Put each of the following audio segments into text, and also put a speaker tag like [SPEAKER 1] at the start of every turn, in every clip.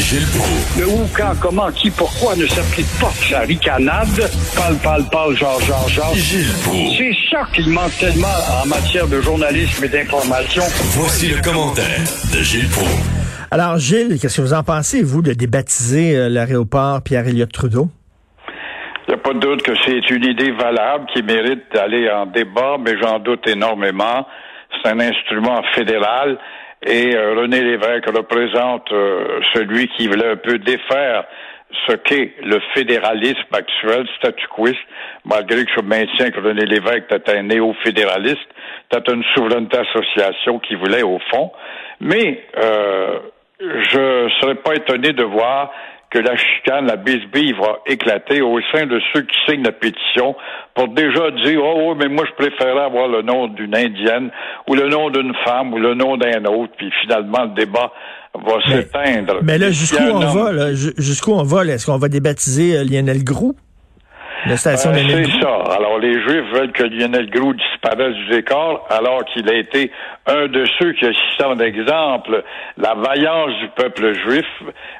[SPEAKER 1] Gilles
[SPEAKER 2] Le où, quand, comment, qui, pourquoi ne s'applique pas sa ricanade? Parle, parle, parle, genre, genre, genre.
[SPEAKER 1] Gilles Proulx.
[SPEAKER 2] C'est ça qu'il manque tellement en matière de journalisme et d'information.
[SPEAKER 1] Voici le commentaire de Gilles Proulx.
[SPEAKER 3] Alors, Gilles, qu'est-ce que vous en pensez, vous, de débaptiser euh, l'aéroport Pierre-Éliott Trudeau?
[SPEAKER 4] Il n'y a pas de doute que c'est une idée valable qui mérite d'aller en débat, mais j'en doute énormément. C'est un instrument fédéral et euh, René Lévesque représente euh, celui qui voulait un peu défaire ce qu'est le fédéralisme actuel, statu quo, malgré que je maintiens que René Lévesque était un néo-fédéraliste, c'était une souveraineté association qui voulait au fond. Mais euh, je serais pas étonné de voir que la chicane, la bisbille va éclater au sein de ceux qui signent la pétition pour déjà dire oh, oh mais moi je préférerais avoir le nom d'une indienne ou le nom d'une femme ou le nom d'un autre puis finalement le débat va s'éteindre.
[SPEAKER 3] Mais là jusqu'où on va là, jusqu'où on va? Est-ce qu'on va débaptiser euh, Lionel Grou? La station
[SPEAKER 4] Euh, c'est ça. Alors, les Juifs veulent que Lionel Groux disparaisse du décor, alors qu'il a été un de ceux qui a cité en exemple la vaillance du peuple juif,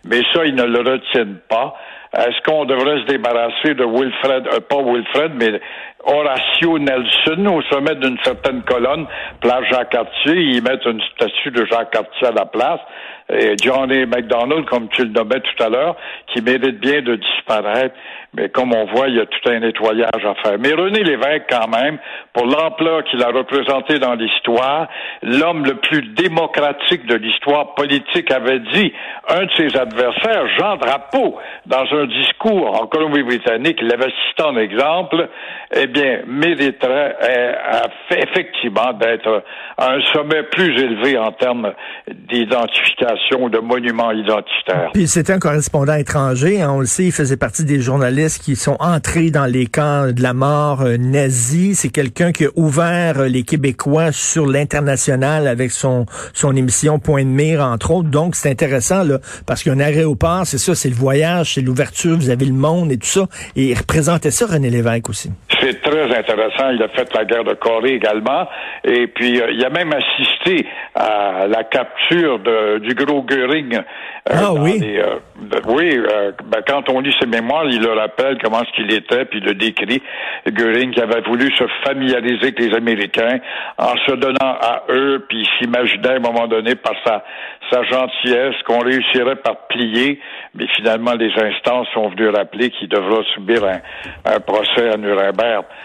[SPEAKER 4] mais ça, ils ne le retiennent pas. Est-ce qu'on devrait se débarrasser de Wilfred, euh, pas Wilfred, mais Horatio Nelson au sommet d'une certaine colonne, place Jacques Cartier, ils mettent une statue de Jacques Cartier à la place, et Johnny McDonald, comme tu le nommais tout à l'heure, qui mérite bien de disparaître, mais comme on voit, il y a tout un nettoyage à faire. Mais René Lévesque, quand même, pour l'ampleur qu'il a représenté dans l'histoire, l'homme le plus démocratique de l'histoire politique avait dit, un de ses adversaires, Jean Drapeau, dans un discours en Colombie-Britannique, il avait cité en exemple, eh bien, mériterait à- effectivement d'être un sommet plus élevé en termes d'identification, de monuments identitaires.
[SPEAKER 3] Puis c'était un correspondant étranger, hein, on le sait, il faisait partie des journalistes qui sont entrés dans les camps de la mort euh, nazie. C'est quelqu'un qui a ouvert euh, les Québécois sur l'international avec son son émission Point de mire entre autres. Donc c'est intéressant là parce qu'un aéroport, c'est ça, c'est le voyage, c'est l'ouverture, vous avez le monde et tout ça. Et il représentait ça René Lévesque aussi.
[SPEAKER 4] Très intéressant. Il a fait la guerre de Corée également. Et puis, euh, il a même assisté à la capture de, du gros Göring. euh,
[SPEAKER 3] Ah oui.
[SPEAKER 4] les, euh, de- oui, ben, quand on lit ses mémoires, il le rappelle comment ce qu'il était, puis il le décrit. Göring qui avait voulu se familiariser avec les Américains en se donnant à eux, puis il s'imaginait à un moment donné par sa, sa gentillesse qu'on réussirait par plier, mais finalement les instances sont venues rappeler qu'il devra subir un, un procès à Nuremberg.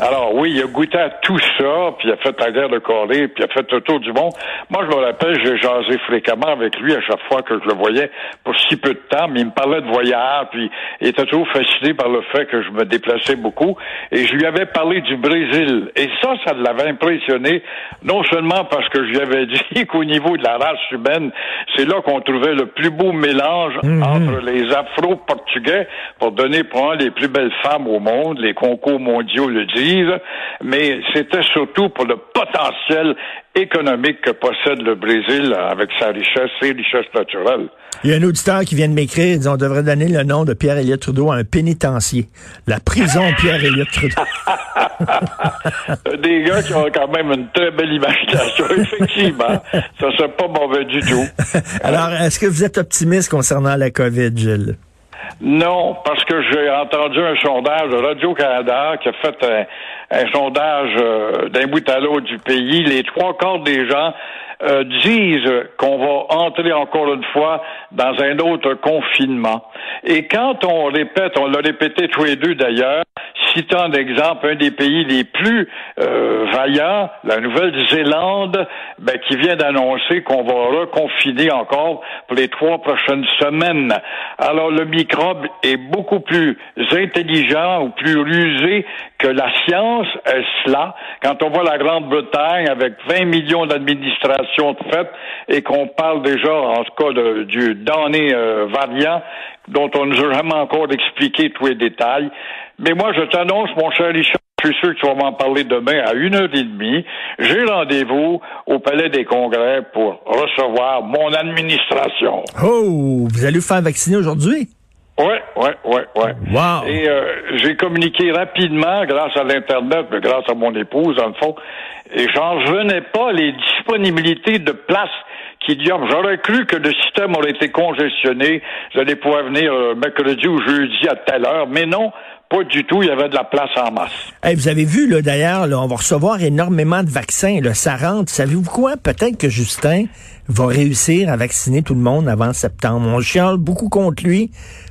[SPEAKER 4] Alors oui, il a goûté à tout ça, puis il a fait la guerre de Corée, puis il a fait le tour du monde. Moi, je me rappelle, j'ai jasé fréquemment avec lui à chaque fois que je le voyais pour si peu de temps, mais il me parlait de voyage, puis il était toujours fasciné par le fait que je me déplaçais beaucoup, et je lui avais parlé du Brésil. Et ça, ça l'avait impressionné, non seulement parce que je lui avais dit qu'au niveau de la race humaine, c'est là qu'on trouvait le plus beau mélange entre les Afro-Portugais, pour donner pour un les plus belles femmes au monde, les concours mondiaux le disent, mais c'était surtout pour le potentiel économique que possède le Brésil avec sa richesse, ses richesses naturelles.
[SPEAKER 3] Il y a un auditeur qui vient de m'écrire, on devrait donner le nom de Pierre-Éliott Trudeau à un pénitencier. La prison Pierre-Éliott Trudeau.
[SPEAKER 4] Des gars qui ont quand même une très belle imagination, effectivement. Ça serait pas mauvais du tout.
[SPEAKER 3] Alors, est-ce que vous êtes optimiste concernant la COVID, Gilles?
[SPEAKER 4] Non, parce que j'ai entendu un sondage de Radio-Canada qui a fait un, sondage euh, d'un bout à l'autre du pays. Les trois quarts des gens euh, disent qu'on va entrer encore une fois dans un autre confinement. Et quand on répète, on l'a répété tous les deux d'ailleurs, citant d'exemple un des pays les plus euh, vaillants, la Nouvelle-Zélande, ben, qui vient d'annoncer qu'on va reconfiner encore pour les trois prochaines semaines. Alors le microbe est beaucoup plus intelligent ou plus rusé que la science, est cela. Quand on voit la Grande-Bretagne avec 20 millions d'administrations de fait et qu'on parle déjà, en tout cas, de- du damné euh, variant dont on nous a jamais encore expliqué tous les détails. Mais moi, je t'annonce, mon cher Richard, Je suis sûr que tu vas m'en parler demain à une heure et demie. J'ai rendez-vous au Palais des Congrès pour recevoir mon administration.
[SPEAKER 3] Oh, vous allez vous faire vacciner aujourd'hui?
[SPEAKER 4] Oui, oui, oui, oui.
[SPEAKER 3] Wow.
[SPEAKER 4] Et euh, j'ai communiqué rapidement grâce à l'Internet, grâce à mon épouse, le fond, et j'en revenais pas les disponibilités de places qu'il y a. J'aurais cru que le système aurait été congestionné. J'allais pouvoir venir euh, mercredi ou jeudi à telle heure, mais non, pas du tout. Il y avait de la place en masse.
[SPEAKER 3] Hey, vous avez vu, là, d'ailleurs, là, on va recevoir énormément de vaccins. Là, ça rentre. Savez-vous quoi? Peut-être que Justin va réussir à vacciner tout le monde avant septembre. On chiale beaucoup contre lui,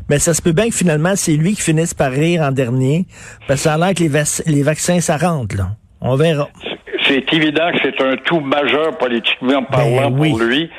[SPEAKER 3] mais ça se peut bien que finalement, c'est lui qui finisse par rire en dernier. Parce que ça a l'air que les, vac- les vaccins, ça rentre. On verra.
[SPEAKER 4] C'est évident que c'est un tout majeur politiquement parlant
[SPEAKER 3] Ben oui.
[SPEAKER 4] pour lui.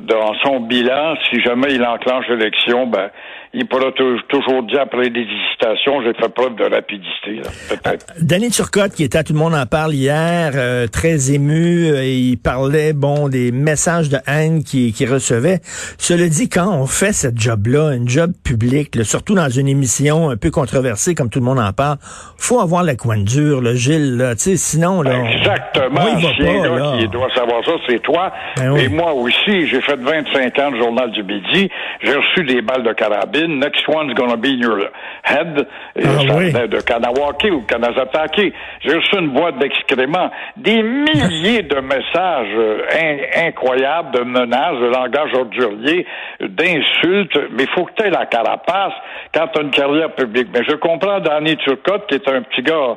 [SPEAKER 4] Dans son bilan, si jamais il enclenche l'élection, ben, il pourra tou- toujours dire après des hésitations, j'ai fait preuve de rapidité, là, peut-être.
[SPEAKER 3] Danny Turcotte, qui était à Tout le monde en parle hier, euh, très ému, euh, il parlait, bon, des messages de haine qu'il qu'il recevait. Cela dit, quand on fait cette job-là, une job publique, là, surtout dans une émission un peu controversée comme Tout le monde en parle, faut avoir la coin dure, le Gilles, là, tu sais, sinon, là...
[SPEAKER 4] Exactement.
[SPEAKER 3] on va
[SPEAKER 4] Si un
[SPEAKER 3] pas, là.
[SPEAKER 4] qui doit savoir ça, c'est toi.
[SPEAKER 3] Ben oui.
[SPEAKER 4] Et moi aussi, j'ai fait 25 ans de journal du midi. J'ai reçu des balles de carabine. Next one's gonna be in your head. Et
[SPEAKER 3] Ah
[SPEAKER 4] ça
[SPEAKER 3] oui.
[SPEAKER 4] venait de Kanawake ou Kanazatake. J'ai reçu une boîte d'excréments. Des milliers de messages euh, in- incroyables, de menaces, de langage ordurier, d'insultes. Mais il faut que tu aies la carapace quand tu as une carrière publique. Mais je comprends Danny Turcotte, qui est un petit gars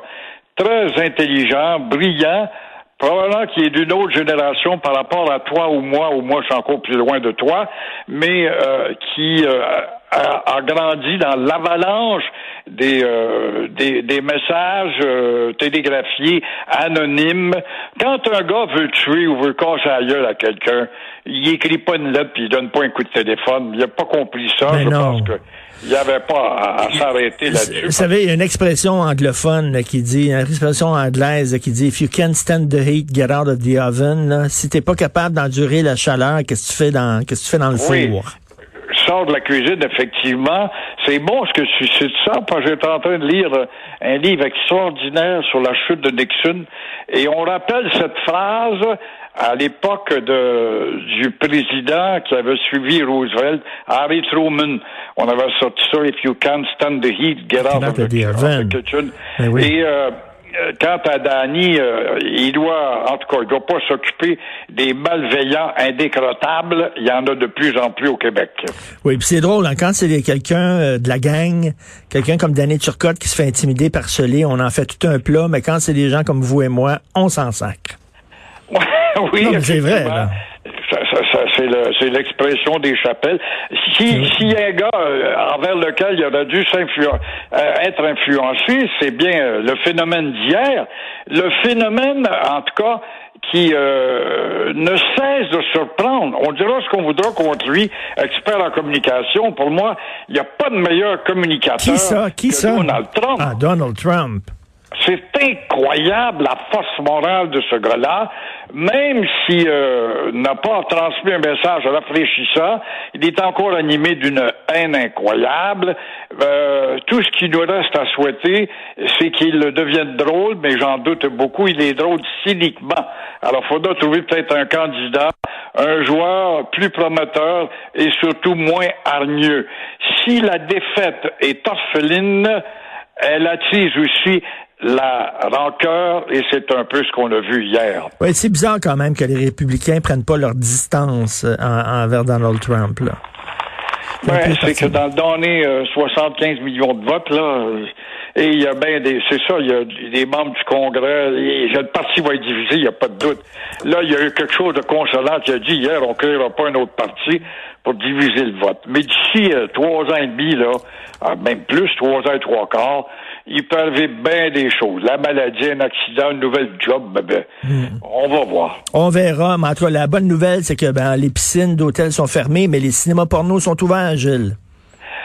[SPEAKER 4] très intelligent, brillant, probablement qui est d'une autre génération par rapport à toi ou moi, ou moi je suis encore plus loin de toi, mais euh, qui euh, a, a grandi dans l'avalanche des, euh, des, des messages euh, télégraphiés anonymes. Quand un gars veut tuer ou veut casser la gueule à quelqu'un, il écrit pas une lettre puis il donne pas un coup de téléphone. Il a pas compris ça.
[SPEAKER 3] Ben
[SPEAKER 4] je
[SPEAKER 3] non.
[SPEAKER 4] pense que il n'y avait pas à, à s'arrêter là-dessus.
[SPEAKER 3] Vous savez, il y a une expression anglophone là, qui dit, une expression anglaise là, qui dit, if you can't stand the heat, get out of the oven. Là. Si t'es pas capable d'endurer la chaleur, qu'est-ce que tu fais dans, qu'est-ce que tu fais dans le
[SPEAKER 4] Oui.
[SPEAKER 3] four?
[SPEAKER 4] De la cuisine, effectivement. C'est bon ce que tu cites ça, parce que j'étais en train de lire euh, un livre extraordinaire sur la chute de Nixon, et on rappelle cette phrase à l'époque de, du président qui avait suivi Roosevelt, Harry Truman. On avait sorti ça, If you can't stand the heat, get out of the,
[SPEAKER 3] the oven.
[SPEAKER 4] kitchen.
[SPEAKER 3] Ben oui.
[SPEAKER 4] Et euh, quant à Danny, euh, il doit, en tout cas, il doit pas s'occuper des malveillants indécrottables. Il y en a de plus en plus au Québec.
[SPEAKER 3] Oui, puis c'est drôle, hein, quand c'est quelqu'un euh, de la gang, quelqu'un comme Danny Turcotte qui se fait intimider, harceler, on en fait tout un plat, mais quand c'est des gens comme vous et moi, on s'en sacre.
[SPEAKER 4] oui,
[SPEAKER 3] c'est vrai, là.
[SPEAKER 4] C'est, le- c'est l'expression des chapelles. Si, si un gars euh, envers lequel il aurait dû s'influen- euh, être influencé, c'est bien euh, le phénomène d'hier. Le phénomène, en tout cas, qui euh, ne cesse de surprendre. On dira ce qu'on voudra contre lui, expert en communication. Pour moi, il n'y a pas de meilleur communicateur
[SPEAKER 3] Qui ça? Qui
[SPEAKER 4] que
[SPEAKER 3] ça?
[SPEAKER 4] Donald Trump.
[SPEAKER 3] Ah, Donald Trump.
[SPEAKER 4] C'est incroyable la force morale de ce gars-là. Même s'il euh, n'a pas transmis un message rafraîchissant, il est encore animé d'une haine incroyable. Euh, tout ce qui nous reste à souhaiter, c'est qu'il devienne drôle, mais j'en doute beaucoup. Il est drôle cyniquement. Alors, il faudra trouver peut-être un candidat, un joueur plus prometteur et surtout moins hargneux. Si la défaite est orpheline, elle attise aussi la rancœur et c'est un peu ce qu'on a vu hier.
[SPEAKER 3] Oui, c'est bizarre quand même que les républicains prennent pas leur distance euh, en- envers Donald Trump. Là.
[SPEAKER 4] Ouais, c'est que dans le donné euh, 75 millions de votes, là, euh, et il y a bien des, c'est ça, il y a des membres du Congrès, et le parti va être divisé, il n'y a pas de doute. Là, il y a eu quelque chose de consolant qui a dit hier, on ne créera pas un autre parti pour diviser le vote. Mais d'ici euh, trois ans et demi, là, ah, même plus, trois ans et trois quarts, il peut arriver bien des choses. La maladie, un accident, une nouvelle job, ben, ben,
[SPEAKER 3] Hmm.
[SPEAKER 4] on va voir.
[SPEAKER 3] On verra, mais en tout cas, la bonne nouvelle, c'est que ben, les piscines d'hôtels sont fermées, mais les cinémas porno sont ouverts, Gilles.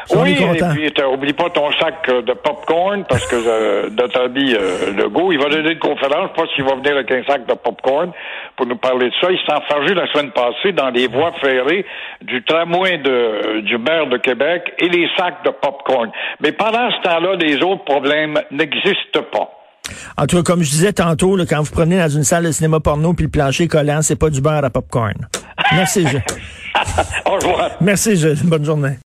[SPEAKER 3] On
[SPEAKER 4] Oui,
[SPEAKER 3] est
[SPEAKER 4] et puis oublie pas ton sac euh, de popcorn parce que euh, notre ami euh, Legault, il va donner une conférence, je sais pas s'il va venir avec un sac de popcorn pour nous parler de ça. Il s'est enfargé la semaine passée dans les voies ferrées du tramway de, du maire de Québec et les sacs de popcorn. Mais pendant ce temps-là, les autres problèmes n'existent pas.
[SPEAKER 3] En tout cas, comme je disais tantôt, là, quand vous prenez dans une salle de cinéma porno puis le plancher collant, c'est pas du beurre à popcorn. Merci, je.
[SPEAKER 4] Au revoir.
[SPEAKER 3] Merci, je. Bonne journée.